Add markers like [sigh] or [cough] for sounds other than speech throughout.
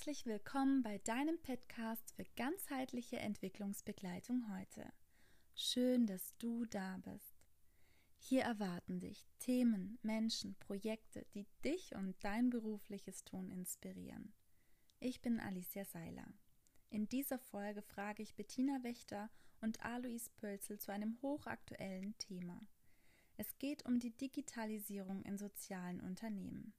Herzlich willkommen bei deinem Podcast für ganzheitliche Entwicklungsbegleitung heute. Schön, dass du da bist. Hier erwarten dich Themen, Menschen, Projekte, die dich und dein berufliches Tun inspirieren. Ich bin Alicia Seiler. In dieser Folge frage ich Bettina Wächter und Alois Pölzel zu einem hochaktuellen Thema. Es geht um die Digitalisierung in sozialen Unternehmen.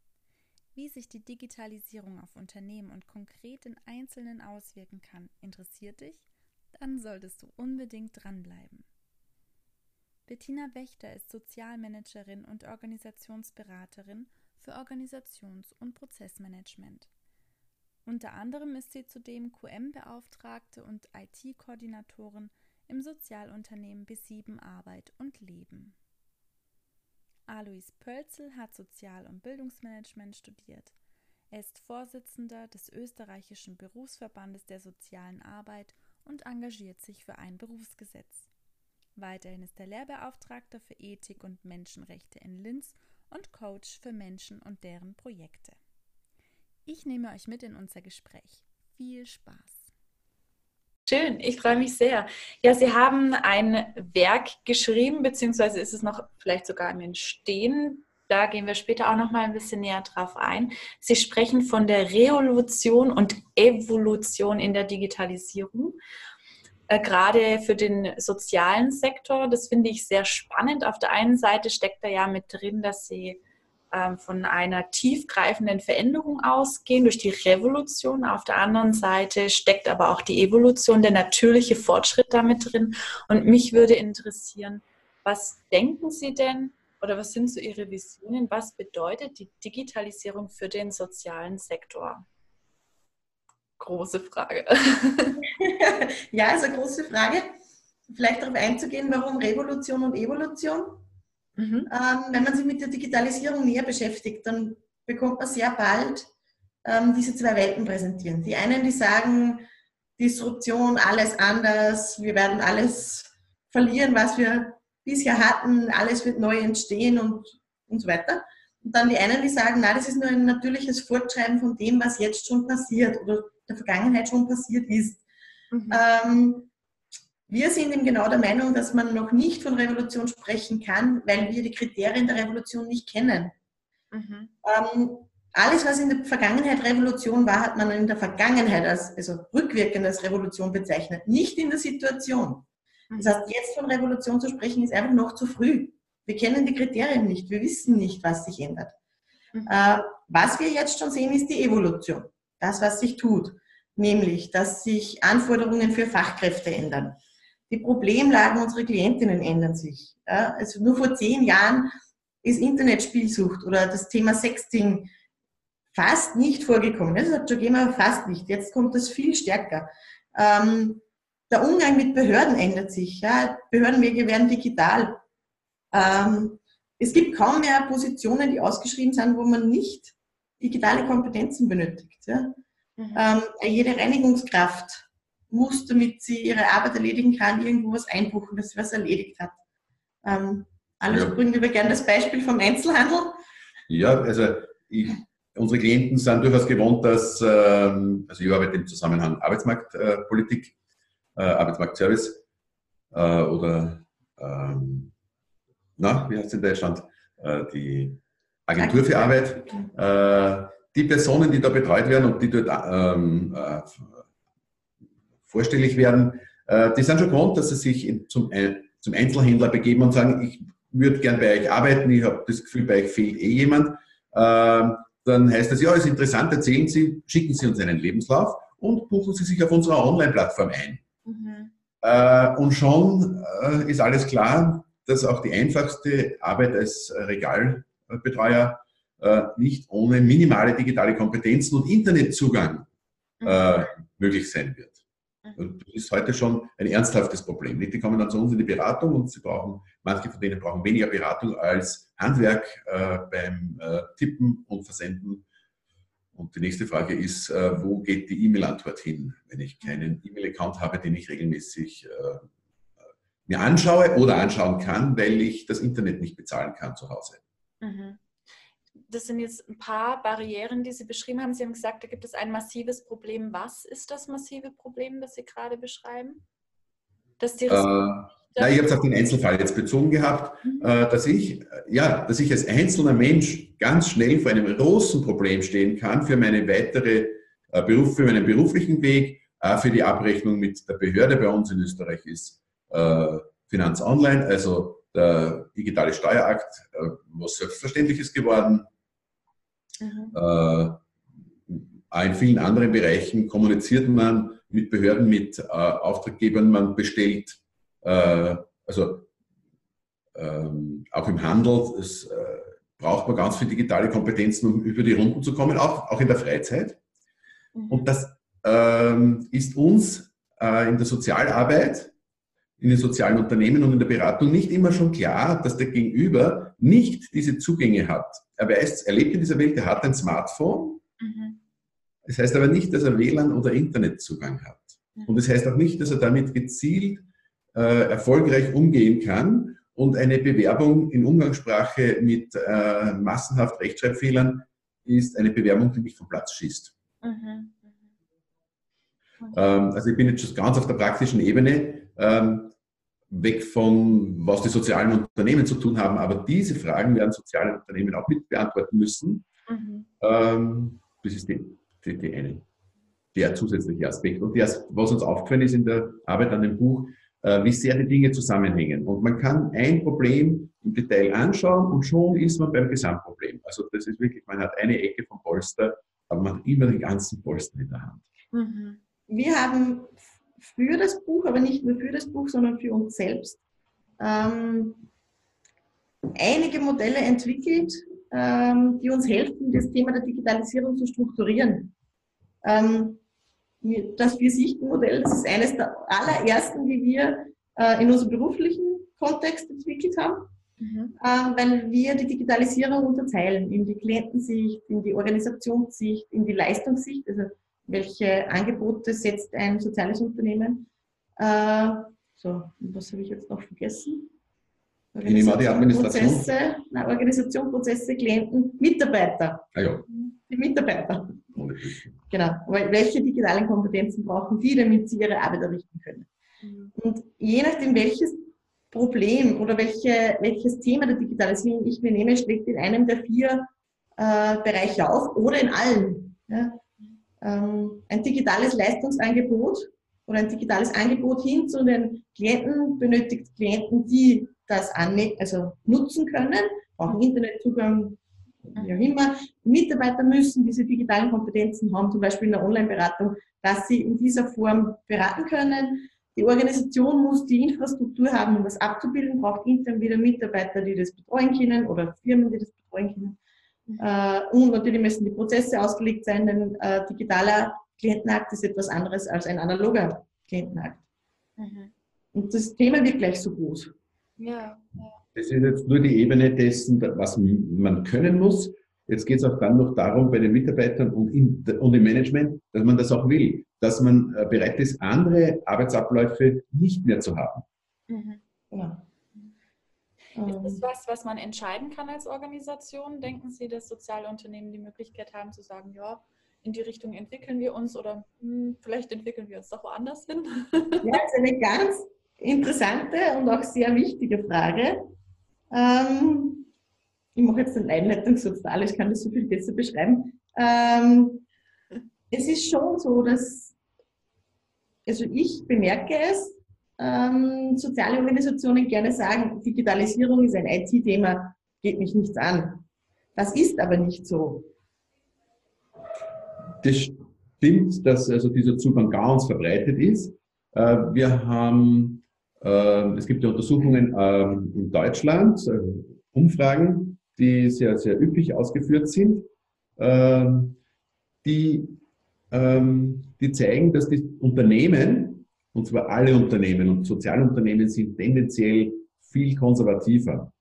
Wie sich die Digitalisierung auf Unternehmen und konkret in Einzelnen auswirken kann, interessiert dich? Dann solltest du unbedingt dranbleiben. Bettina Wächter ist Sozialmanagerin und Organisationsberaterin für Organisations- und Prozessmanagement. Unter anderem ist sie zudem QM-Beauftragte und IT-Koordinatorin im Sozialunternehmen B7 Arbeit und Leben. Alois Pölzel hat Sozial- und Bildungsmanagement studiert. Er ist Vorsitzender des österreichischen Berufsverbandes der sozialen Arbeit und engagiert sich für ein Berufsgesetz. Weiterhin ist er Lehrbeauftragter für Ethik und Menschenrechte in Linz und Coach für Menschen und deren Projekte. Ich nehme euch mit in unser Gespräch. Viel Spaß! Schön, ich freue mich sehr. Ja, Sie haben ein Werk geschrieben, beziehungsweise ist es noch vielleicht sogar im Entstehen. Da gehen wir später auch noch mal ein bisschen näher drauf ein. Sie sprechen von der Revolution und Evolution in der Digitalisierung, äh, gerade für den sozialen Sektor. Das finde ich sehr spannend. Auf der einen Seite steckt da ja mit drin, dass Sie von einer tiefgreifenden Veränderung ausgehen durch die Revolution. Auf der anderen Seite steckt aber auch die Evolution, der natürliche Fortschritt damit drin. Und mich würde interessieren, was denken Sie denn oder was sind so Ihre Visionen? Was bedeutet die Digitalisierung für den sozialen Sektor? Große Frage. [laughs] ja, eine große Frage. Vielleicht darauf einzugehen, warum Revolution und Evolution? Mhm. Ähm, wenn man sich mit der Digitalisierung näher beschäftigt, dann bekommt man sehr bald ähm, diese zwei Welten präsentieren. Die einen, die sagen, Disruption, alles anders, wir werden alles verlieren, was wir bisher hatten, alles wird neu entstehen und, und so weiter. Und dann die einen, die sagen, na, das ist nur ein natürliches Fortschreiben von dem, was jetzt schon passiert oder der Vergangenheit schon passiert ist. Mhm. Ähm, wir sind eben genau der Meinung, dass man noch nicht von Revolution sprechen kann, weil wir die Kriterien der Revolution nicht kennen. Mhm. Ähm, alles, was in der Vergangenheit Revolution war, hat man in der Vergangenheit als, also rückwirkend als Revolution bezeichnet, nicht in der Situation. Das heißt, jetzt von Revolution zu sprechen, ist einfach noch zu früh. Wir kennen die Kriterien nicht, wir wissen nicht, was sich ändert. Mhm. Äh, was wir jetzt schon sehen, ist die Evolution. Das, was sich tut. Nämlich, dass sich Anforderungen für Fachkräfte ändern die Problemlagen unserer Klientinnen ändern sich. Ja, also nur vor zehn Jahren ist Internetspielsucht oder das Thema Sexting fast nicht vorgekommen. Das hat schon gegeben, fast nicht. Jetzt kommt das viel stärker. Ähm, der Umgang mit Behörden ändert sich. Ja. Behördenwege werden digital. Ähm, es gibt kaum mehr Positionen, die ausgeschrieben sind, wo man nicht digitale Kompetenzen benötigt. Ja. Mhm. Ähm, jede Reinigungskraft muss, damit sie ihre Arbeit erledigen kann, irgendwo was einbuchen, dass sie was erledigt hat. Ähm, alles ja. bringen wir gerne das Beispiel vom Einzelhandel. Ja, also ich, unsere Klienten sind durchaus gewohnt, dass, ähm, also ich arbeite im Zusammenhang Arbeitsmarktpolitik, äh, Arbeitsmarktservice äh, oder, ähm, na, wie heißt es in Deutschland? Äh, die Agentur für Arbeit. Äh, die Personen, die da betreut werden und die dort ähm, äh, vorstellig werden, äh, die sind schon gewohnt, dass sie sich zum, zum Einzelhändler begeben und sagen, ich würde gern bei euch arbeiten, ich habe das Gefühl, bei euch fehlt eh jemand. Ähm, dann heißt das, ja, ist interessant, erzählen Sie, schicken Sie uns einen Lebenslauf und buchen Sie sich auf unserer Online-Plattform ein. Mhm. Äh, und schon äh, ist alles klar, dass auch die einfachste Arbeit als Regalbetreuer nicht ohne minimale digitale Kompetenzen und Internetzugang mhm. möglich sein wird. Und das ist heute schon ein ernsthaftes Problem. Die kommen dann zu uns in die Beratung und sie brauchen, manche von denen brauchen weniger Beratung als Handwerk äh, beim äh, Tippen und Versenden. Und die nächste Frage ist, äh, wo geht die E-Mail-Antwort hin, wenn ich keinen E-Mail-Account habe, den ich regelmäßig äh, mir anschaue oder anschauen kann, weil ich das Internet nicht bezahlen kann zu Hause. Mhm. Das sind jetzt ein paar Barrieren, die Sie beschrieben haben. Sie haben gesagt, da gibt es ein massives Problem. Was ist das massive Problem, das Sie gerade beschreiben? Dass die äh, na, ich habe es auf den Einzelfall jetzt bezogen gehabt, mhm. äh, dass ich, ja, dass ich als einzelner Mensch ganz schnell vor einem großen Problem stehen kann für meine weitere äh, Beruf, für meinen beruflichen Weg, äh, für die Abrechnung mit der Behörde bei uns in Österreich ist Finanz Online, also der digitale Steuerakt, was selbstverständlich ist geworden. Mhm. in vielen anderen Bereichen kommuniziert man mit Behörden, mit Auftraggebern, man bestellt äh, also ähm, auch im Handel es, äh, braucht man ganz viel digitale Kompetenzen, um über die Runden zu kommen, auch, auch in der Freizeit. Mhm. Und das ähm, ist uns äh, in der Sozialarbeit, in den sozialen Unternehmen und in der Beratung nicht immer schon klar, dass der Gegenüber nicht diese Zugänge hat. Er weiß, er lebt in dieser Welt, er hat ein Smartphone. Mhm. Das heißt aber nicht, dass er WLAN oder Internetzugang hat. Mhm. Und das heißt auch nicht, dass er damit gezielt äh, erfolgreich umgehen kann und eine Bewerbung in Umgangssprache mit äh, massenhaft Rechtschreibfehlern ist eine Bewerbung, die mich vom Platz schießt. Mhm. Mhm. Ähm, also ich bin jetzt schon ganz auf der praktischen Ebene, ähm, weg von, was die sozialen Unternehmen zu tun haben, aber diese Fragen werden soziale Unternehmen auch mit beantworten müssen. Mhm. Ähm, das ist die, die, die eine, der zusätzliche Aspekt. Und das, was uns aufgefallen ist in der Arbeit an dem Buch, äh, wie sehr die Dinge zusammenhängen. Und man kann ein Problem im Detail anschauen und schon ist man beim Gesamtproblem. Also das ist wirklich, man hat eine Ecke vom Polster, aber man hat immer den ganzen Polster in der Hand. Mhm. Wir haben für das Buch, aber nicht nur für das Buch, sondern für uns selbst, ähm, einige Modelle entwickelt, ähm, die uns helfen, das Thema der Digitalisierung zu strukturieren. Ähm, das Vier-Sichten-Modell, das ist eines der allerersten, die wir äh, in unserem beruflichen Kontext entwickelt haben, mhm. äh, weil wir die Digitalisierung unterteilen in die Klientensicht, in die Organisationssicht, in die Leistungssicht, also welche Angebote setzt ein soziales Unternehmen. Äh, so, was habe ich jetzt noch vergessen? Organisation, Prozesse, nein, Organisation, Prozesse, Klienten, Mitarbeiter. Ah, ja. Die Mitarbeiter. Genau. Welche digitalen Kompetenzen brauchen die, damit sie ihre Arbeit errichten können? Mhm. Und je nachdem, welches Problem oder welche, welches Thema der Digitalisierung ich mir nehme, schlägt in einem der vier äh, Bereiche auf oder in allen. Ja? Ähm, ein digitales Leistungsangebot oder ein digitales Angebot hin zu den Klienten benötigt Klienten, die das also nutzen können, brauchen Internetzugang, wie auch immer. Mitarbeiter müssen diese digitalen Kompetenzen haben, zum Beispiel in der Online-Beratung, dass sie in dieser Form beraten können. Die Organisation muss die Infrastruktur haben, um das abzubilden, braucht intern wieder Mitarbeiter, die das betreuen können oder Firmen, die das betreuen können. Äh, und natürlich müssen die Prozesse ausgelegt sein, denn äh, digitaler Klientenakt ist etwas anderes als ein analoger Klientenakt. Mhm. Und das Thema wird gleich so groß. Ja. Das ist jetzt nur die Ebene dessen, was man können muss. Jetzt geht es auch dann noch darum, bei den Mitarbeitern und, in, und im Management, dass man das auch will, dass man äh, bereit ist, andere Arbeitsabläufe nicht mehr zu haben. Mhm. Ja. Ist das was, was man entscheiden kann als Organisation? Denken Sie, dass soziale Unternehmen die Möglichkeit haben zu sagen, ja, in die Richtung entwickeln wir uns oder hm, vielleicht entwickeln wir uns doch woanders hin? Ja, das ist eine ganz interessante und auch sehr wichtige Frage. Ähm, ich mache jetzt den Einleitungssatz da, ich kann das so viel besser beschreiben. Ähm, es ist schon so, dass, also ich bemerke es, ähm, soziale Organisationen gerne sagen, Digitalisierung ist ein IT-Thema, geht mich nichts an. Das ist aber nicht so. Das stimmt, dass also dieser Zugang ganz verbreitet ist. Äh, wir haben ähm, es gibt ja Untersuchungen ähm, in Deutschland, äh, Umfragen, die sehr, sehr üppig ausgeführt sind, ähm, die, die zeigen, dass die Unternehmen, und zwar alle Unternehmen und Sozialunternehmen sind tendenziell viel konservativer.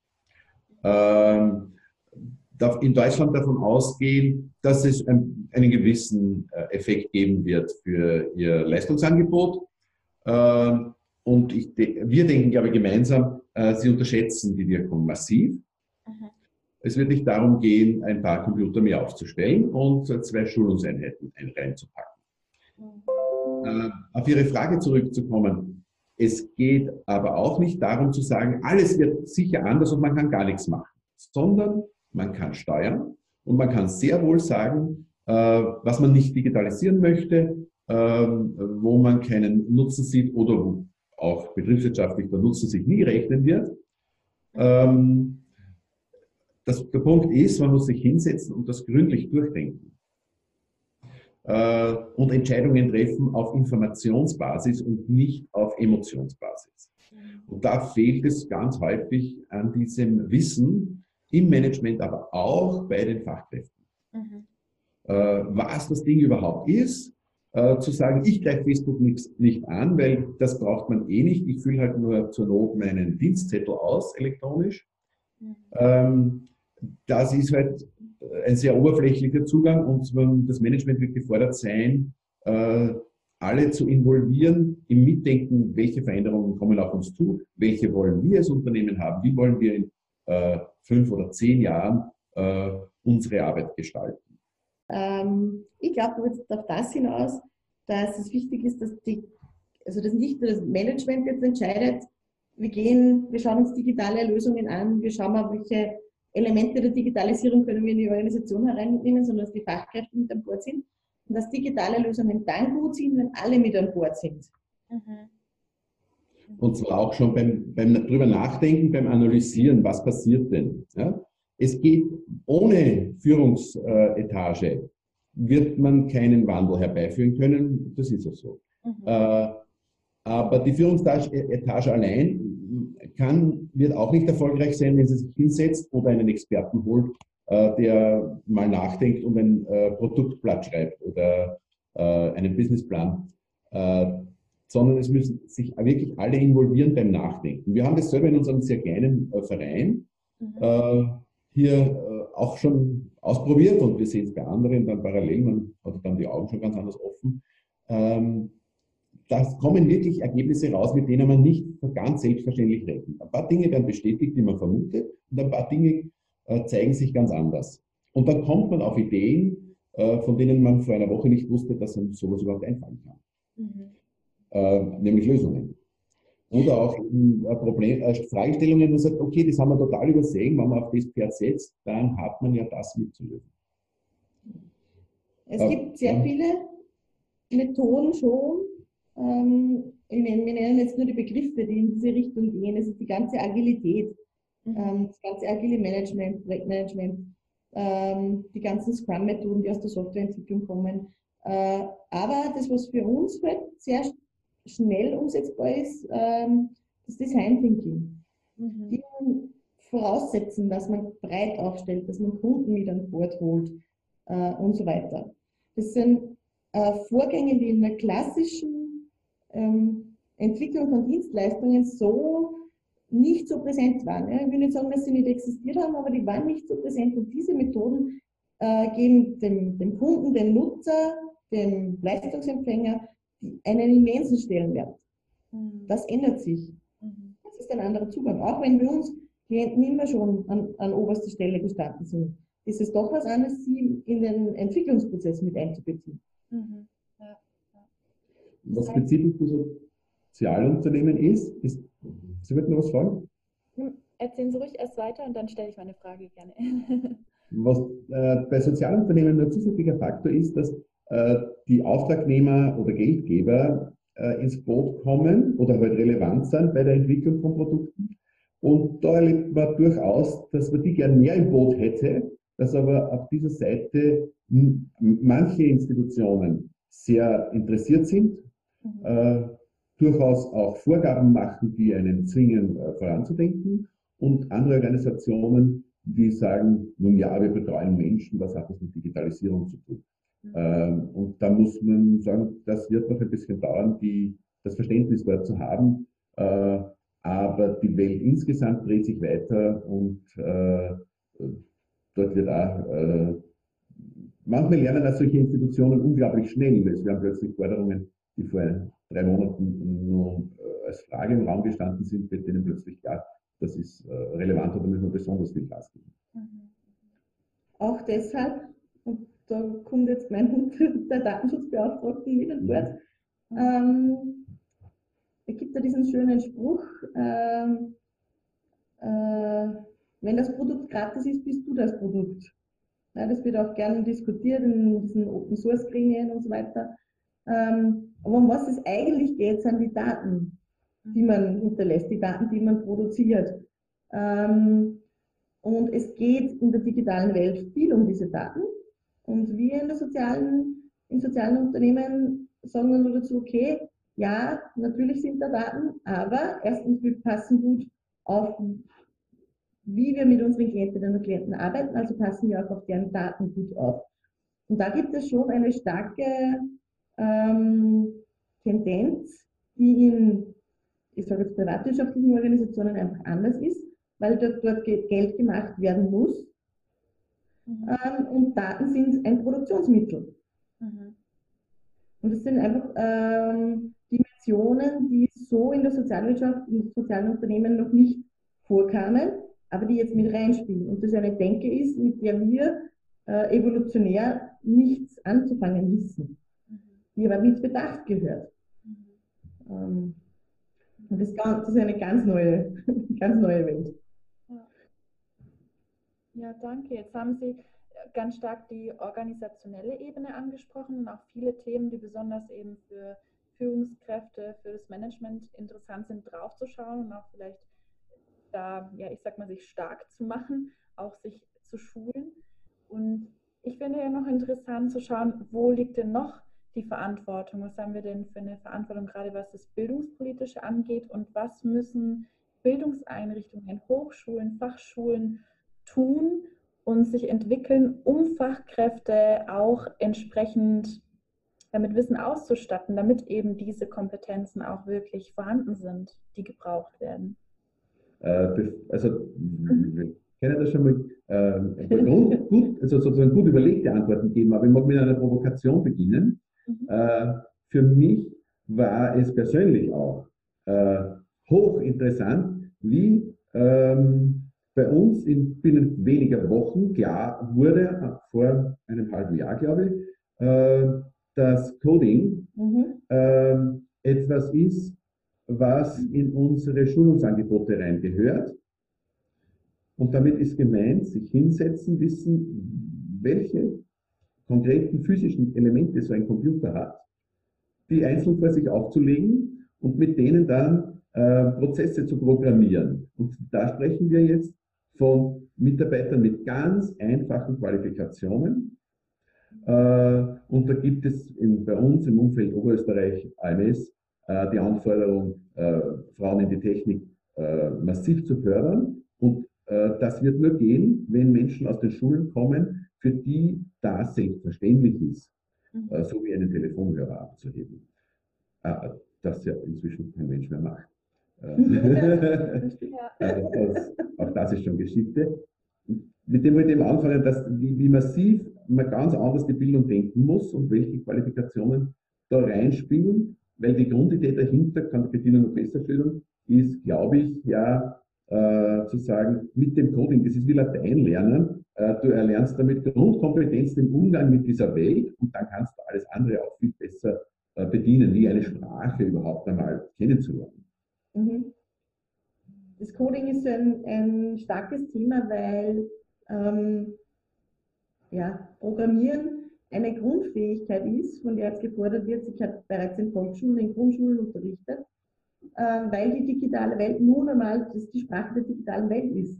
In Deutschland davon ausgehen, dass es einen gewissen äh, Effekt geben wird für ihr Leistungsangebot. Und ich, wir denken, glaube ich, gemeinsam, äh, sie unterschätzen die Wirkung massiv. Mhm. Es wird nicht darum gehen, ein paar Computer mehr aufzustellen und zwei Schulungseinheiten reinzupacken. Äh, auf Ihre Frage zurückzukommen. Es geht aber auch nicht darum zu sagen, alles wird sicher anders und man kann gar nichts machen, sondern man kann steuern und man kann sehr wohl sagen, äh, was man nicht digitalisieren möchte, ähm, wo man keinen Nutzen sieht oder wo auch betriebswirtschaftlich der Nutzen sich nie rechnen wird. Ähm, das, der Punkt ist, man muss sich hinsetzen und das gründlich durchdenken äh, und Entscheidungen treffen auf Informationsbasis und nicht auf Emotionsbasis. Und da fehlt es ganz häufig an diesem Wissen im Management, aber auch bei den Fachkräften. Mhm. Äh, was das Ding überhaupt ist, äh, zu sagen, ich greife Facebook nicht, nicht an, weil das braucht man eh nicht. Ich fülle halt nur zur Not meinen Dienstzettel aus, elektronisch. Mhm. Ähm, das ist halt ein sehr oberflächlicher Zugang und das Management wird gefordert sein, äh, alle zu involvieren im Mitdenken, welche Veränderungen kommen auf uns zu, welche wollen wir als Unternehmen haben, wie wollen wir in äh, fünf oder zehn Jahren äh, unsere Arbeit gestalten. Ähm, ich glaube jetzt auf das hinaus, dass es wichtig ist, dass die, also dass nicht nur das Management jetzt entscheidet, wir gehen, wir schauen uns digitale Lösungen an, wir schauen mal, welche Elemente der Digitalisierung können wir in die Organisation hereinnehmen, sondern dass die Fachkräfte mit an Bord sind und dass digitale Lösungen dann gut sind, wenn alle mit an Bord sind. Mhm. Und zwar auch schon beim, beim drüber nachdenken, beim Analysieren, was passiert denn. Ja? Es geht ohne Führungsetage, wird man keinen Wandel herbeiführen können. Das ist ja so. Mhm. Äh, aber die Führungsetage allein kann, wird auch nicht erfolgreich sein, wenn sie sich hinsetzt oder einen Experten holt, äh, der mal nachdenkt und ein äh, Produktblatt schreibt oder äh, einen Businessplan. Äh, sondern es müssen sich wirklich alle involvieren beim Nachdenken. Wir haben das selber in unserem sehr kleinen äh, Verein mhm. Äh, hier auch schon ausprobiert und wir sehen es bei anderen dann parallel, man hat dann die Augen schon ganz anders offen. Ähm, da kommen wirklich Ergebnisse raus, mit denen man nicht ganz selbstverständlich rechnet. Ein paar Dinge werden bestätigt, die man vermutet, und ein paar Dinge äh, zeigen sich ganz anders. Und dann kommt man auf Ideen, äh, von denen man vor einer Woche nicht wusste, dass einem sowas überhaupt einfallen kann. Mhm. Äh, nämlich Lösungen. Oder auch äh, Problem, äh, Fragestellungen, wo man sagt, okay, das haben wir total übersehen, wenn man auf das Pferd setzt, dann hat man ja das mitzulösen. Es gibt sehr viele Methoden schon, ähm, wir nennen jetzt nur die Begriffe, die in diese Richtung gehen. Es ist die ganze Agilität, mhm. ähm, das ganze agile Management, Projektmanagement, ähm, die ganzen Scrum-Methoden, die aus der Softwareentwicklung kommen. Äh, aber das, was für uns halt sehr schnell umsetzbar ist, ähm, das Design Thinking. Mhm. Die voraussetzen, dass man breit aufstellt, dass man Kunden mit an Bord holt äh, und so weiter. Das sind äh, Vorgänge, die in der klassischen ähm, Entwicklung von Dienstleistungen so nicht so präsent waren. Ich will nicht sagen, dass sie nicht existiert haben, aber die waren nicht so präsent. Und diese Methoden äh, geben dem, dem Kunden, dem Nutzer, dem Leistungsempfänger einen immensen Stellenwert. Mhm. Das ändert sich. Mhm. Das ist ein anderer Zugang. Auch wenn wir uns Klienten immer schon an, an oberster Stelle gestanden sind, ist es doch was anderes, sie in den Entwicklungsprozess mit einzubeziehen. Mhm was spezifisch für Sozialunternehmen ist, ist, Sie wollten noch was fragen? Hm, erzählen Sie ruhig erst weiter und dann stelle ich meine Frage gerne. [laughs] Was äh, bei Sozialunternehmen ein zusätzlicher Faktor ist, dass äh, die Auftragnehmer oder Geldgeber äh, ins Boot kommen oder halt relevant sind bei der Entwicklung von Produkten. Und da erlebt man durchaus, dass man die gern mehr im Boot hätte, dass aber auf dieser Seite manche Institutionen sehr interessiert sind Mhm. äh, durchaus auch Vorgaben machen, die einen zwingen, äh, voranzudenken und andere Organisationen, die sagen, nun ja, wir betreuen Menschen, was hat das mit Digitalisierung zu tun? Mhm. Ähm, und da muss man sagen, das wird noch ein bisschen dauern, die, das Verständnis dort zu haben. Äh, aber die Welt insgesamt dreht sich weiter und äh, dort wird auch, äh, manchmal lernen auch solche Institutionen unglaublich schnell, weil sie haben plötzlich Forderungen, die vor drei Monaten nur äh, als Frage im Raum gestanden sind, wird denen plötzlich klar, das ist äh, relevant und da müssen wir besonders viel Gas geben. Mhm. Auch deshalb, und da kommt jetzt mein [laughs] Hund der Datenschutzbeauftragten mit an Bord, mhm. ähm, es gibt ja diesen schönen Spruch, äh, äh, wenn das Produkt gratis ist, bist du das Produkt. Ja, das wird auch gerne diskutiert in diesen Open Source Gremien und so weiter. Ähm, aber um was es eigentlich geht, sind die Daten, die man hinterlässt, die Daten, die man produziert. Ähm, und es geht in der digitalen Welt viel um diese Daten. Und wir in der sozialen, in sozialen Unternehmen sagen nur dazu, okay, ja, natürlich sind da Daten, aber erstens, wir passen gut auf, wie wir mit unseren Klientinnen und Klienten arbeiten, also passen wir auch auf deren Daten gut auf. Und da gibt es schon eine starke ähm, Tendenz, die in, ich sage jetzt privatwirtschaftlichen Organisationen einfach anders ist, weil dort, dort Geld gemacht werden muss. Mhm. Ähm, und Daten sind ein Produktionsmittel. Mhm. Und es sind einfach ähm, Dimensionen, die so in der Sozialwirtschaft, in sozialen Unternehmen noch nicht vorkamen, aber die jetzt mit reinspielen. Und das eine Denke ist, mit der wir äh, evolutionär nichts anzufangen wissen, die aber mit Bedacht gehört. Ähm, und das, ist eine ganz neue, [laughs] ganz neue Welt. Ja, danke. Jetzt haben Sie ganz stark die organisationelle Ebene angesprochen und auch viele Themen, die besonders eben für Führungskräfte, für das Management interessant sind, draufzuschauen und auch vielleicht da, ja, ich sag mal, sich stark zu machen, auch sich zu schulen. Und ich finde ja noch interessant zu schauen, wo liegt denn noch die Verantwortung? Was haben wir denn für eine Verantwortung, gerade was das Bildungspolitische angeht? Und was müssen Bildungseinrichtungen, Hochschulen, Fachschulen tun und sich entwickeln, um Fachkräfte auch entsprechend damit Wissen auszustatten, damit eben diese Kompetenzen auch wirklich vorhanden sind, die gebraucht werden? Äh, also, wir können das schon mal äh, gut, also sozusagen gut überlegte Antworten geben, aber ich mag mit einer Provokation beginnen. Mhm. Äh, für mich war es persönlich auch äh, hochinteressant, wie ähm, bei uns in binnen weniger Wochen klar wurde, vor einem halben Jahr, glaube ich, äh, dass Coding mhm. ähm, etwas ist, was in unsere Schulungsangebote reingehört. Und damit ist gemeint, sich hinsetzen, wissen, welche konkreten physischen Elemente so ein Computer hat, die einzeln vor sich aufzulegen und mit denen dann äh, Prozesse zu programmieren. Und da sprechen wir jetzt von Mitarbeitern mit ganz einfachen Qualifikationen, äh, und da gibt es in, bei uns im Umfeld Oberösterreich AMS äh, die Anforderung, äh, Frauen in die Technik massiv zu fördern. Und das wird nur gehen, wenn Menschen aus den Schulen kommen, für die das selbstverständlich ist, mhm. so wie einen Telefonhörer abzuheben. Das ja inzwischen kein Mensch mehr macht. [laughs] [laughs] also das, auch das ist schon Geschichte. Mit dem wollte ich anfangen, dass, wie, wie massiv man ganz anders die Bildung denken muss und welche Qualifikationen da reinspielen, weil die Grundidee dahinter, kann die Bettina noch besser schildern, ist, glaube ich, ja, äh, zu sagen, mit dem Coding, das ist wie Latein lernen, äh, du erlernst damit Grundkompetenzen im Umgang mit dieser Welt und dann kannst du alles andere auch viel besser äh, bedienen, wie eine Sprache überhaupt einmal kennenzulernen. Mhm. Das Coding ist ein, ein starkes Thema, weil ähm, ja, Programmieren eine Grundfähigkeit ist, von der jetzt gefordert wird. Ich habe bereits in Volksschulen, in Grundschulen unterrichtet, weil die digitale Welt nun einmal das die Sprache der digitalen Welt ist,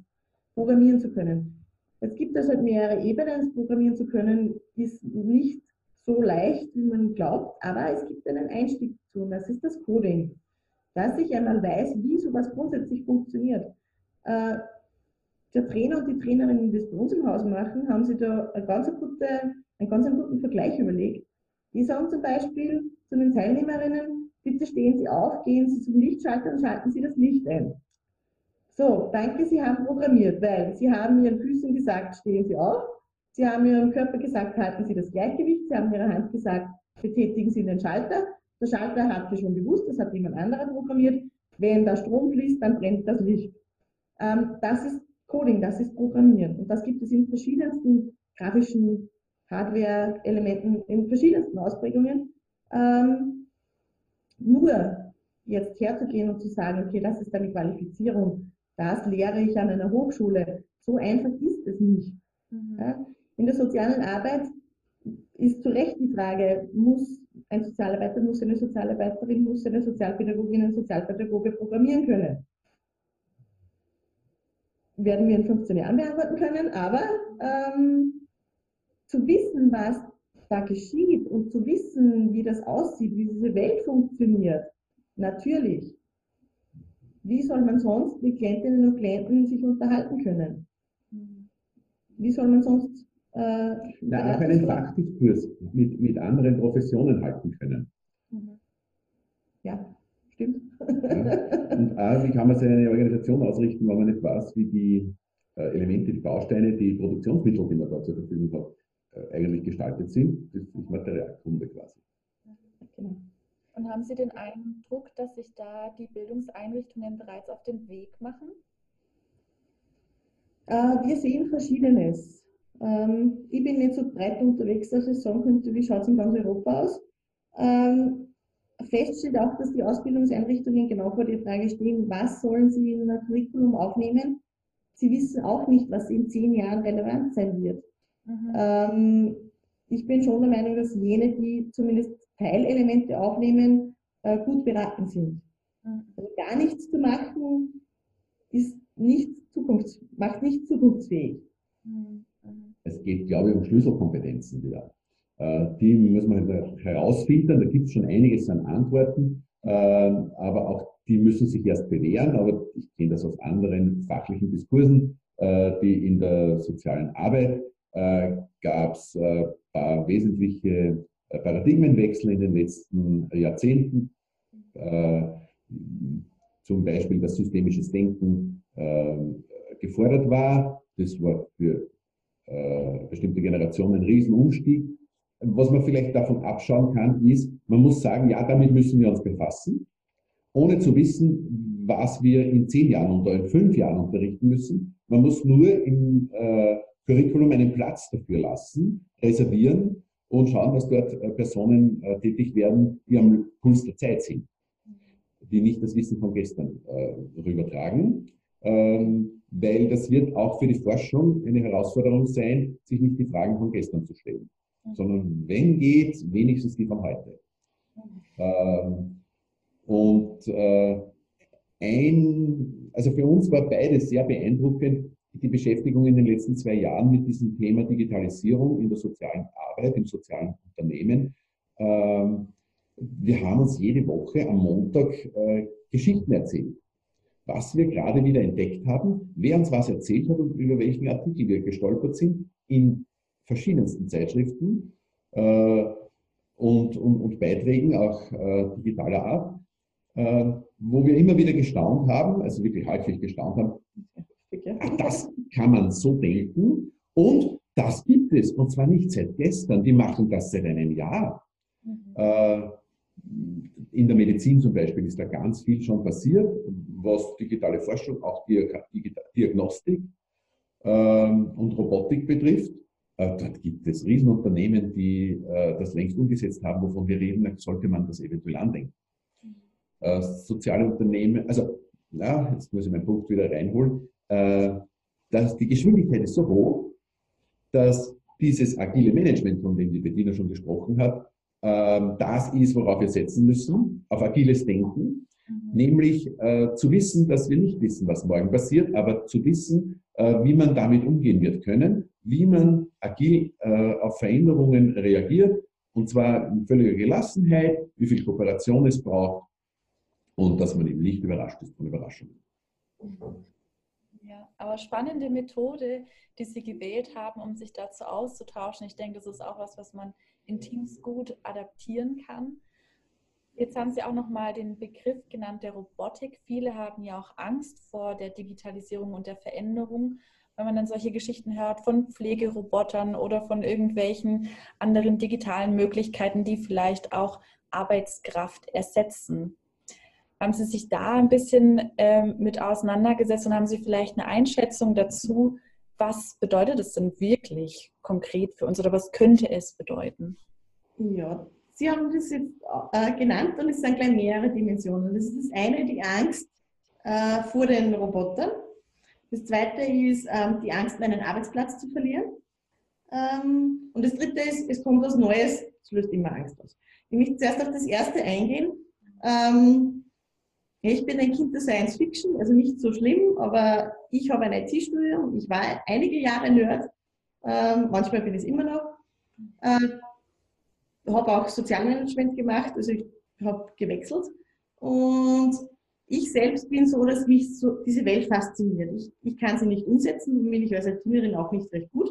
programmieren zu können. Es gibt also halt mehrere Ebenen, programmieren zu können, ist nicht so leicht, wie man glaubt, aber es gibt einen Einstieg dazu und das ist das Coding. Dass ich einmal weiß, wie sowas grundsätzlich funktioniert. Äh, der Trainer und die Trainerinnen, die das bei uns im Haus machen, haben sich da eine ganz gute, einen ganz guten Vergleich überlegt. Die sagen zum Beispiel zu den Teilnehmerinnen, bitte stehen Sie auf, gehen Sie zum Lichtschalter und schalten Sie das Licht ein. So, danke, Sie haben programmiert, weil Sie haben Ihren Füßen gesagt, stehen Sie auf. Sie haben Ihrem Körper gesagt, halten Sie das Gleichgewicht. Sie haben Ihrer Hand gesagt, betätigen Sie den Schalter. Der Schalter hat Sie schon gewusst, das hat jemand anderer programmiert. Wenn da Strom fließt, dann brennt das Licht. Ähm, das ist Coding, das ist Programmieren. Und das gibt es in verschiedensten grafischen Hardware-Elementen, in verschiedensten Ausprägungen. Ähm, nur jetzt herzugehen und zu sagen, okay, das ist eine Qualifizierung, das lehre ich an einer Hochschule, so einfach ist es nicht. Mhm. Ja? In der sozialen Arbeit ist zu Recht die Frage, muss ein Sozialarbeiter, muss eine Sozialarbeiterin, muss eine Sozialpädagogin, ein Sozialpädagoge programmieren können? Werden wir in 15 Jahren beantworten können, aber ähm, zu wissen, was da geschieht und zu wissen, wie das aussieht, wie diese Welt funktioniert, natürlich. Wie soll man sonst mit Klientinnen und Klienten sich unterhalten können? Wie soll man sonst äh, Na, auch einen Fachdiskurs mit, mit anderen Professionen halten können. Mhm. Ja, stimmt. Ja. Und auch, wie kann man seine Organisation ausrichten, wenn man nicht weiß, wie die äh, Elemente, die Bausteine, die Produktionsmittel, die man da zur Verfügung hat, eigentlich gestaltet sind. Das ist Materialkunde quasi. Genau. Und haben Sie den Eindruck, dass sich da die Bildungseinrichtungen bereits auf den Weg machen? wir sehen Verschiedenes. Ähm, ich bin nicht so breit unterwegs, dass ich sagen könnte, wie schaut es in ganz Europa aus. Ähm, fest steht auch, dass die Ausbildungseinrichtungen genau vor der Frage stehen, was sollen sie in ein Curriculum aufnehmen. Sie wissen auch nicht, was in zehn Jahren relevant sein wird. Mhm. Ähm, ich bin schon der Meinung, dass jene, die zumindest Teilelemente aufnehmen, äh, gut beraten sind. Mhm. Also gar nichts zu machen, ist nicht zukunfts macht nicht zukunftsfähig. Mhm. Es geht, glaube ich, um Schlüsselkompetenzen wieder. Äh, die muss man herausfiltern. Da gibt es schon einiges an Antworten, äh, aber auch die müssen sich erst bewähren. Aber ich kenne das aus anderen fachlichen Diskursen, äh, die in der sozialen Arbeit gab es ein paar wesentliche Paradigmenwechsel in den letzten Jahrzehnten. Zum Beispiel, dass systemisches Denken gefordert war. Das war für äh, bestimmte Generationen ein Riesenumstieg. Was man vielleicht davon abschauen kann, ist, man muss sagen, ja, damit müssen wir uns befassen, ohne zu wissen, was wir in zehn Jahren oder in fünf Jahren unterrichten müssen. Man muss nur im äh, Curriculum einen Platz dafür lassen, reservieren und schauen, dass dort äh, Personen äh, tätig werden, die am Puls der Zeit sind, die nicht das Wissen von gestern äh, rübertragen. Ähm, weil das wird auch für die Forschung eine Herausforderung sein, sich nicht die Fragen von gestern zu stellen, mhm. sondern wenn geht, wenigstens die von heute. Ähm, und ein, also für uns war beides sehr beeindruckend, die Beschäftigung in den letzten zwei Jahren mit diesem Thema Digitalisierung in der sozialen Arbeit, im sozialen Unternehmen. Ähm, wir haben uns jede Woche am Montag äh, Geschichten erzählt was wir gerade wieder entdeckt haben, wer uns was erzählt hat und über welchen Artikel wir gestolpert sind in verschiedensten Zeitschriften äh, und, und, und, Beiträgen, auch äh, digitaler Art, wo wir immer wieder gestaunt haben, also wirklich halblich gestaunt haben, das kann man so denken und das gibt es und zwar nicht seit gestern, die machen das seit einem Jahr. Mhm. Äh, in der Medizin zum Beispiel ist da ganz viel schon passiert, was digitale Forschung, auch Diagnostik ähm, und Robotik betrifft. Äh, dort gibt es Riesenunternehmen, die äh, das längst umgesetzt haben, wovon wir reden, dann sollte man das eventuell andenken. Äh, soziale Unternehmen, also, na, jetzt muss ich meinen Punkt wieder reinholen, äh, dass die Geschwindigkeit ist so hoch, dass dieses agile Management, von dem die Bettina schon gesprochen hat, ähm, das ist, worauf wir setzen müssen, auf agiles Denken, mhm. nämlich äh, zu wissen, dass wir nicht wissen, was morgen passiert, aber zu wissen, äh, wie man damit umgehen wird können, wie man agil äh, auf Veränderungen reagiert, und zwar in völliger Gelassenheit, wie viel Kooperation es braucht und dass man eben nicht überrascht ist von Überraschungen. Ja, aber spannende Methode, die Sie gewählt haben, um sich dazu auszutauschen. Ich denke, das ist auch was, was man in Teams gut adaptieren kann. Jetzt haben Sie auch noch mal den Begriff genannt der Robotik. Viele haben ja auch Angst vor der Digitalisierung und der Veränderung, wenn man dann solche Geschichten hört von Pflegerobotern oder von irgendwelchen anderen digitalen Möglichkeiten, die vielleicht auch Arbeitskraft ersetzen. Haben Sie sich da ein bisschen ähm, mit auseinandergesetzt und haben Sie vielleicht eine Einschätzung dazu, was bedeutet es denn wirklich konkret für uns oder was könnte es bedeuten? Ja, Sie haben das jetzt äh, genannt und es sind gleich mehrere Dimensionen. Das ist das eine, die Angst äh, vor den Robotern. Das zweite ist ähm, die Angst, meinen Arbeitsplatz zu verlieren. Ähm, und das dritte ist, es kommt was Neues, das löst immer Angst aus. Ich möchte zuerst auf das erste eingehen. Ähm, ich bin ein Kind der Science Fiction, also nicht so schlimm, aber ich habe ein IT-Studium. Ich war einige Jahre Nerd. Ähm, manchmal bin ich es immer noch. Äh, habe auch Sozialmanagement gemacht, also ich habe gewechselt. Und ich selbst bin so, dass mich so diese Welt fasziniert. Ich, ich kann sie nicht umsetzen, bin ich als Erzieherin auch nicht recht gut.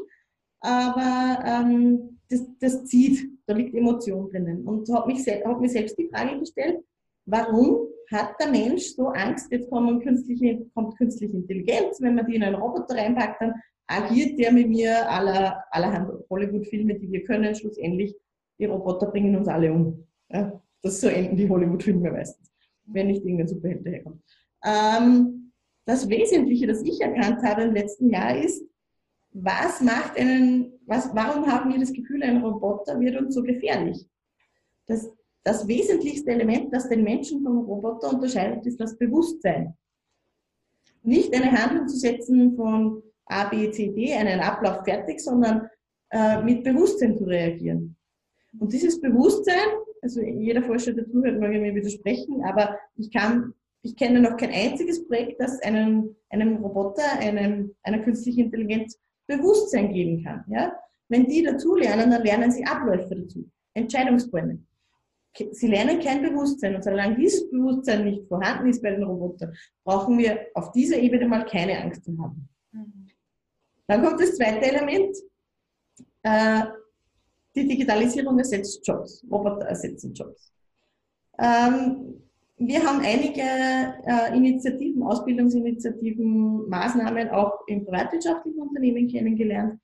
Aber ähm, das, das zieht, da liegt Emotion drinnen. Und habe hab mir selbst die Frage gestellt, warum hat der Mensch so Angst, jetzt kommt künstliche, kommt künstliche Intelligenz, wenn man die in einen Roboter reinpackt, dann agiert der mit mir aller, allerhand Hollywood-Filme, die wir können, schlussendlich, die Roboter bringen uns alle um. Ja, das so enden die Hollywood-Filme meistens, wenn nicht irgendein Superheld daherkommt. Ähm, das Wesentliche, das ich erkannt habe im letzten Jahr ist, was macht einen, was, warum haben wir das Gefühl, ein Roboter wird uns so gefährlich? Das, das wesentlichste Element, das den Menschen vom Roboter unterscheidet, ist das Bewusstsein. Nicht eine Handlung zu setzen von A, B, C, D, einen Ablauf fertig, sondern äh, mit Bewusstsein zu reagieren. Und dieses Bewusstsein, also jeder Forscher dazu hört mag mir widersprechen, aber ich kann, ich kenne noch kein einziges Projekt, das einem, einem Roboter, einem, einer künstlichen Intelligenz Bewusstsein geben kann. Ja? Wenn die dazu lernen, dann lernen sie Abläufe dazu, Entscheidungsbäume. Sie lernen kein Bewusstsein und solange dieses Bewusstsein nicht vorhanden ist bei den Robotern, brauchen wir auf dieser Ebene mal keine Angst zu haben. Mhm. Dann kommt das zweite Element. Äh, die Digitalisierung ersetzt Jobs, Roboter ersetzen Jobs. Ähm, wir haben einige äh, Initiativen, Ausbildungsinitiativen, Maßnahmen auch in privatwirtschaftlichen Unternehmen kennengelernt.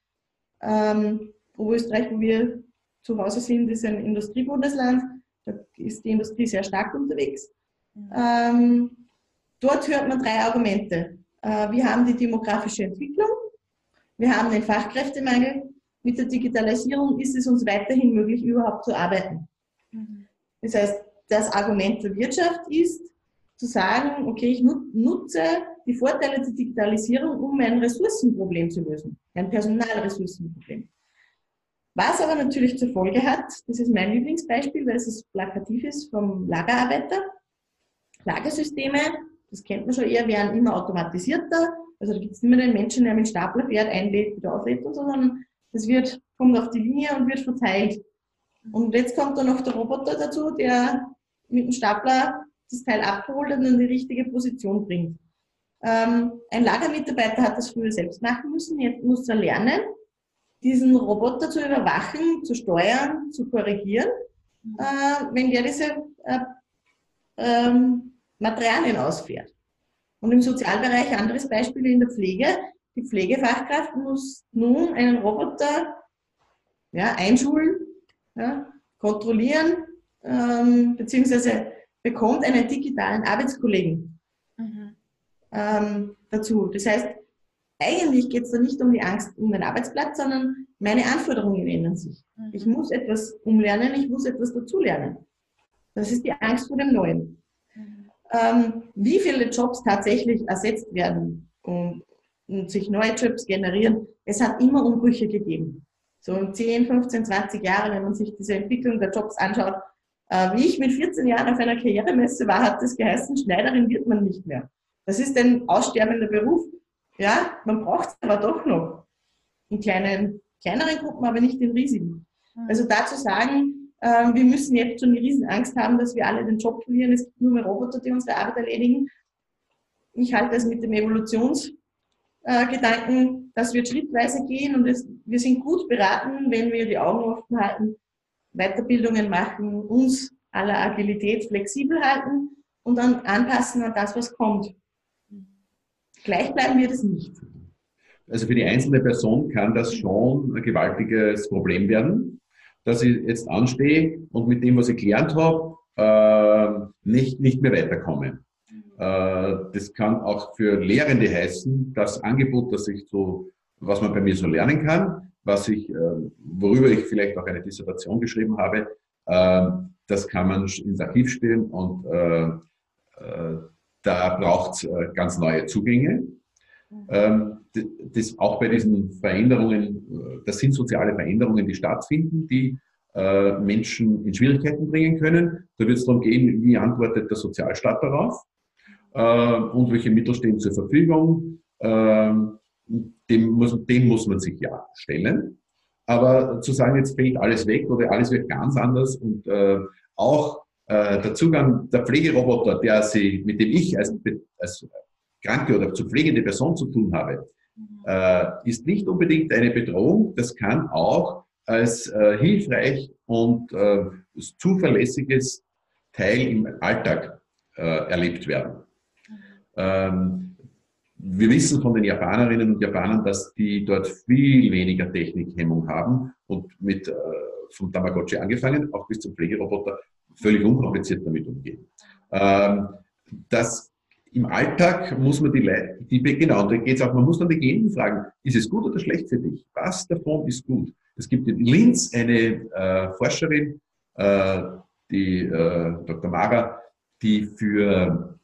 Ähm, Oberösterreich, wo wir zu Hause sind, ist ein Industriebundesland. Da ist die Industrie sehr stark unterwegs. Ähm, dort hört man drei Argumente. Äh, wir haben die demografische Entwicklung, wir haben den Fachkräftemangel. Mit der Digitalisierung ist es uns weiterhin möglich, überhaupt zu arbeiten. Mhm. Das heißt, das Argument der Wirtschaft ist, zu sagen, okay, ich nutze die Vorteile der Digitalisierung, um mein Ressourcenproblem zu lösen, ein Personalressourcenproblem. Was aber natürlich zur Folge hat, das ist mein Lieblingsbeispiel, weil es plakativ ist, vom Lagerarbeiter. Lagersysteme, das kennt man schon eher, werden immer automatisierter. Also da gibt es nicht mehr den Menschen, der mit Stapler fährt, einlädt, wieder auslädt und so, sondern das wird, kommt auf die Linie und wird verteilt. Und jetzt kommt dann noch der Roboter dazu, der mit dem Stapler das Teil abholt und in die richtige Position bringt. Ähm, ein Lagermitarbeiter hat das früher selbst machen müssen, jetzt muss er lernen, diesen Roboter zu überwachen, zu steuern, zu korrigieren, äh, wenn der diese äh, ähm, Materialien ausfährt. Und im Sozialbereich, anderes Beispiel in der Pflege, die Pflegefachkraft muss nun einen Roboter ja, einschulen, ja, kontrollieren, ähm, beziehungsweise bekommt einen digitalen Arbeitskollegen mhm. ähm, dazu. Das heißt, eigentlich geht es da nicht um die Angst um den Arbeitsplatz, sondern meine Anforderungen ändern sich. Mhm. Ich muss etwas umlernen, ich muss etwas dazulernen. Das ist die Angst vor dem Neuen. Mhm. Ähm, wie viele Jobs tatsächlich ersetzt werden und, und, sich neue Jobs generieren, es hat immer Umbrüche gegeben. So in 10, 15, 20 Jahren, wenn man sich diese Entwicklung der Jobs anschaut, äh, wie ich mit 14 Jahren auf einer Karrieremesse war, hat das geheißen, Schneiderin wird man nicht mehr. Das ist ein aussterbender Beruf. Ja, man braucht es aber doch noch. In kleinen, kleineren Gruppen, aber nicht in riesigen. Hm. Also dazu sagen, äh, wir müssen jetzt schon die Riesenangst haben, dass wir alle den Job verlieren. Es gibt nur mehr Roboter, die unsere Arbeit erledigen. Ich halte es mit dem Evolutionsgedanken, äh, dass wir schrittweise gehen und es, wir sind gut beraten, wenn wir die Augen offen halten Weiterbildungen machen, uns aller Agilität flexibel halten und dann anpassen an das, was kommt. Gleich bleiben wir das nicht. Also für die einzelne Person kann das schon ein gewaltiges Problem werden, dass ich jetzt anstehe und mit dem, was ich gelernt habe, äh, nicht, nicht mehr weiterkommen. Äh, das kann auch für Lehrende heißen, das Angebot, das ich so, was man bei mir so lernen kann, was ich, äh, worüber ich vielleicht auch eine Dissertation geschrieben habe, äh, das kann man ins Archiv stellen und da braucht es ganz neue Zugänge. Ähm, das, auch bei diesen Veränderungen, das sind soziale Veränderungen, die stattfinden, die äh, Menschen in Schwierigkeiten bringen können. Da wird es darum gehen, wie antwortet der Sozialstaat darauf äh, und welche Mittel stehen zur Verfügung. Äh, dem, muss, dem muss man sich ja stellen. Aber zu sagen, jetzt fällt alles weg oder alles wird ganz anders und äh, auch äh, der Zugang der Pflegeroboter, der sie, mit dem ich als, als kranke oder zu pflegende Person zu tun habe, äh, ist nicht unbedingt eine Bedrohung. Das kann auch als äh, hilfreich und äh, zuverlässiges Teil im Alltag äh, erlebt werden. Ähm, wir wissen von den Japanerinnen und Japanern, dass die dort viel weniger Technikhemmung haben und mit äh, vom Tamagotchi angefangen, auch bis zum Pflegeroboter, völlig unkompliziert damit umgehen. Ähm, das im Alltag muss man die Leute, genau, da geht es auch, man muss dann die Genen fragen, ist es gut oder schlecht für dich? Was davon ist gut? Es gibt in Linz eine äh, Forscherin, äh, die äh, Dr. Mara, die für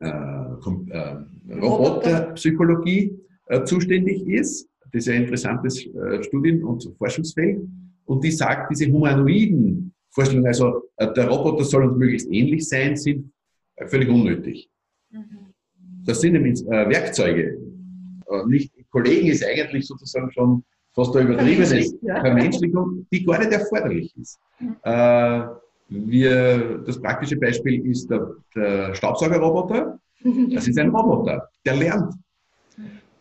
äh, äh, Roboterpsychologie äh, zuständig ist. Das ist ein interessantes Studien- und Forschungsfeld. Und die sagt, diese humanoiden Vorstellungen, also der Roboter soll uns möglichst ähnlich sein, sind völlig unnötig. Mhm. Das sind nämlich Werkzeuge. Nicht Kollegen ist eigentlich sozusagen schon fast eine übertriebene ja. Vermenschlichung, die gar nicht erforderlich ist. Mhm. Äh, wir, das praktische Beispiel ist der, der Staubsaugerroboter. [laughs] Das ist ein Roboter, der lernt.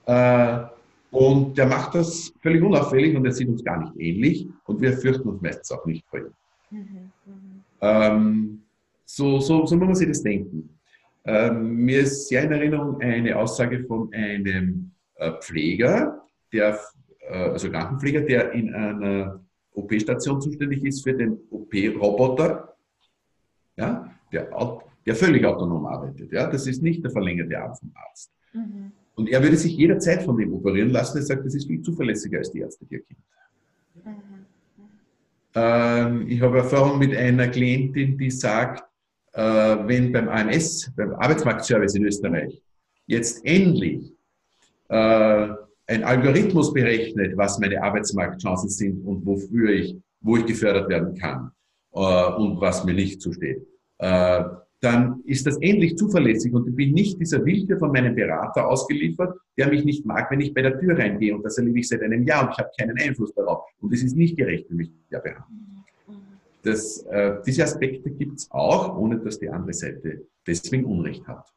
Äh, und der macht das völlig unauffällig und er sieht uns gar nicht ähnlich und wir fürchten uns meistens auch nicht vor ihm. Mhm. Ähm, so, so, so muss man sich das denken. Ähm, mir ist sehr in Erinnerung eine Aussage von einem äh, Pfleger, der äh, also Krankenpfleger, der in einer OP-Station zuständig ist für den OP-Roboter, ja, der, der völlig autonom arbeitet. Ja, das ist nicht der verlängerte Arm vom Arzt. Mhm. Und er würde sich jederzeit von dem operieren lassen. Er sagt, das ist viel zuverlässiger als die Ärzte, die er kennt. Mhm. Ähm, ich habe Erfahrung mit einer Klientin, die sagt, äh, wenn beim AMS, beim Arbeitsmarktservice in Österreich, jetzt endlich äh, ein Algorithmus berechnet, was meine Arbeitsmarktchancen sind und wofür ich, wo ich gefördert werden kann äh, und was mir nicht zusteht, dann ist das endlich zuverlässig und ich bin nicht dieser Willkür von meinem Berater ausgeliefert, der mich nicht mag, wenn ich bei der Tür reingehe und das erlebe ich seit einem Jahr und ich habe keinen Einfluss darauf und es ist nicht gerecht, wie mich der behandelt. Das, äh, diese Aspekte gibt es auch, ohne dass die andere Seite deswegen Unrecht hat.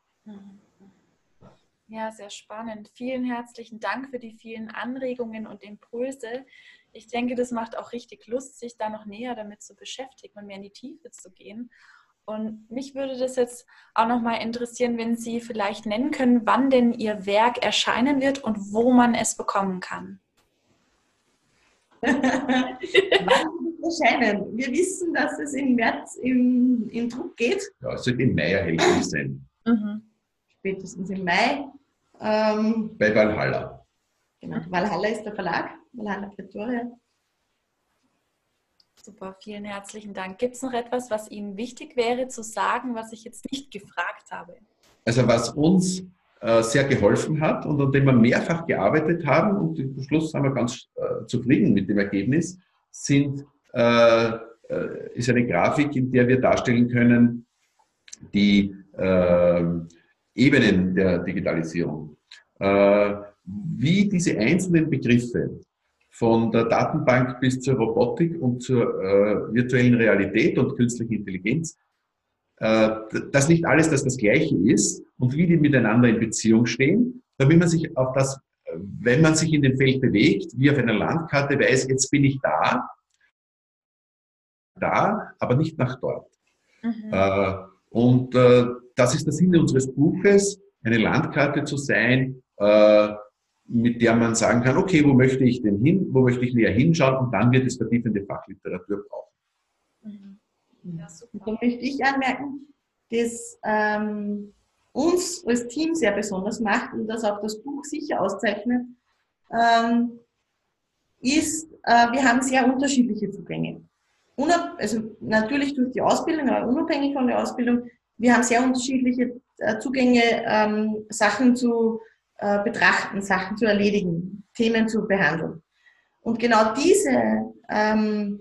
Ja, sehr spannend. Vielen herzlichen Dank für die vielen Anregungen und Impulse. Ich denke, das macht auch richtig Lust, sich da noch näher damit zu beschäftigen und mehr in die Tiefe zu gehen. Und mich würde das jetzt auch noch mal interessieren, wenn Sie vielleicht nennen können, wann denn Ihr Werk erscheinen wird und wo man es bekommen kann. [laughs] wann wird es erscheinen? Wir wissen, dass es im März in, in Druck geht. Ja, es wird im Mai erhältlich sein. Mhm. Spätestens im Mai. Ähm, Bei Valhalla. Genau, Valhalla ist der Verlag, Valhalla Pretoria. Super, vielen herzlichen Dank. Gibt es noch etwas, was Ihnen wichtig wäre zu sagen, was ich jetzt nicht gefragt habe? Also was uns äh, sehr geholfen hat und an dem wir mehrfach gearbeitet haben und zum Schluss sind wir ganz äh, zufrieden mit dem Ergebnis, sind, äh, äh ist eine Grafik, in der wir darstellen können, die äh, Ebenen der Digitalisierung. Äh, wie diese einzelnen Begriffe von der Datenbank bis zur Robotik und zur äh, virtuellen Realität und künstlichen Intelligenz, äh, dass nicht alles das das Gleiche ist und wie die miteinander in Beziehung stehen, damit man sich auf das, wenn man sich in dem Feld bewegt, wie auf einer Landkarte weiß, jetzt bin ich da, da, aber nicht nach dort. Mhm. Äh, und äh, das ist der Sinn unseres Buches, eine Landkarte zu sein, äh, mit der man sagen kann, okay, wo möchte ich denn hin, wo möchte ich näher hinschauen und dann wird es vertiefende Fachliteratur brauchen. Mhm. Ja, da möchte ich anmerken, dass ähm, uns als Team sehr besonders macht und das auch das Buch sicher auszeichnet, ähm, ist, äh, wir haben sehr unterschiedliche Zugänge. Unab also natürlich durch die Ausbildung, aber unabhängig von der Ausbildung, wir haben sehr unterschiedliche äh, Zugänge, ähm, Sachen zu äh, betrachten, Sachen zu erledigen, Themen zu behandeln. Und genau diese ähm,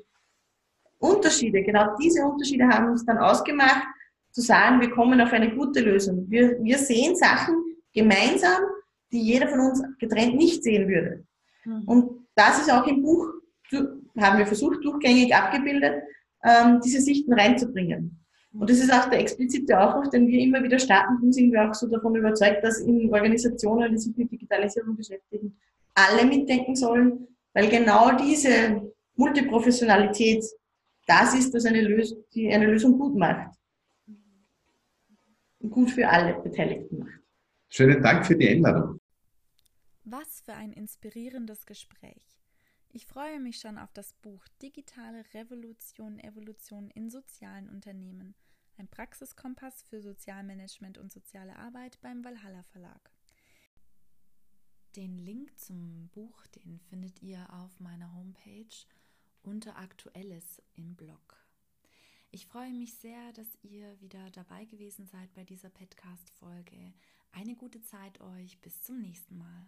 Unterschiede, genau diese Unterschiede haben uns dann ausgemacht, zu sagen, wir kommen auf eine gute Lösung. Wir, wir sehen Sachen gemeinsam, die jeder von uns getrennt nicht sehen würde. Mhm. Und das ist auch im Buch, haben wir versucht, durchgängig abgebildet, ähm, diese Sichten reinzubringen. Und das ist auch der explizite Aufruf, den wir immer wieder starten. Und sind wir auch so davon überzeugt, dass in Organisationen, die sich mit Digitalisierung beschäftigen, alle mitdenken sollen, weil genau diese Multiprofessionalität das ist, was eine Lösung, die eine Lösung gut macht. Und gut für alle Beteiligten macht. Schönen Dank für die Einladung. Was für ein inspirierendes Gespräch. Ich freue mich schon auf das Buch Digitale Revolution, Evolution in sozialen Unternehmen. Ein Praxiskompass für Sozialmanagement und soziale Arbeit beim Valhalla Verlag. Den Link zum Buch, den findet ihr auf meiner Homepage unter Aktuelles im Blog. Ich freue mich sehr, dass ihr wieder dabei gewesen seid bei dieser Podcast-Folge. Eine gute Zeit euch. Bis zum nächsten Mal.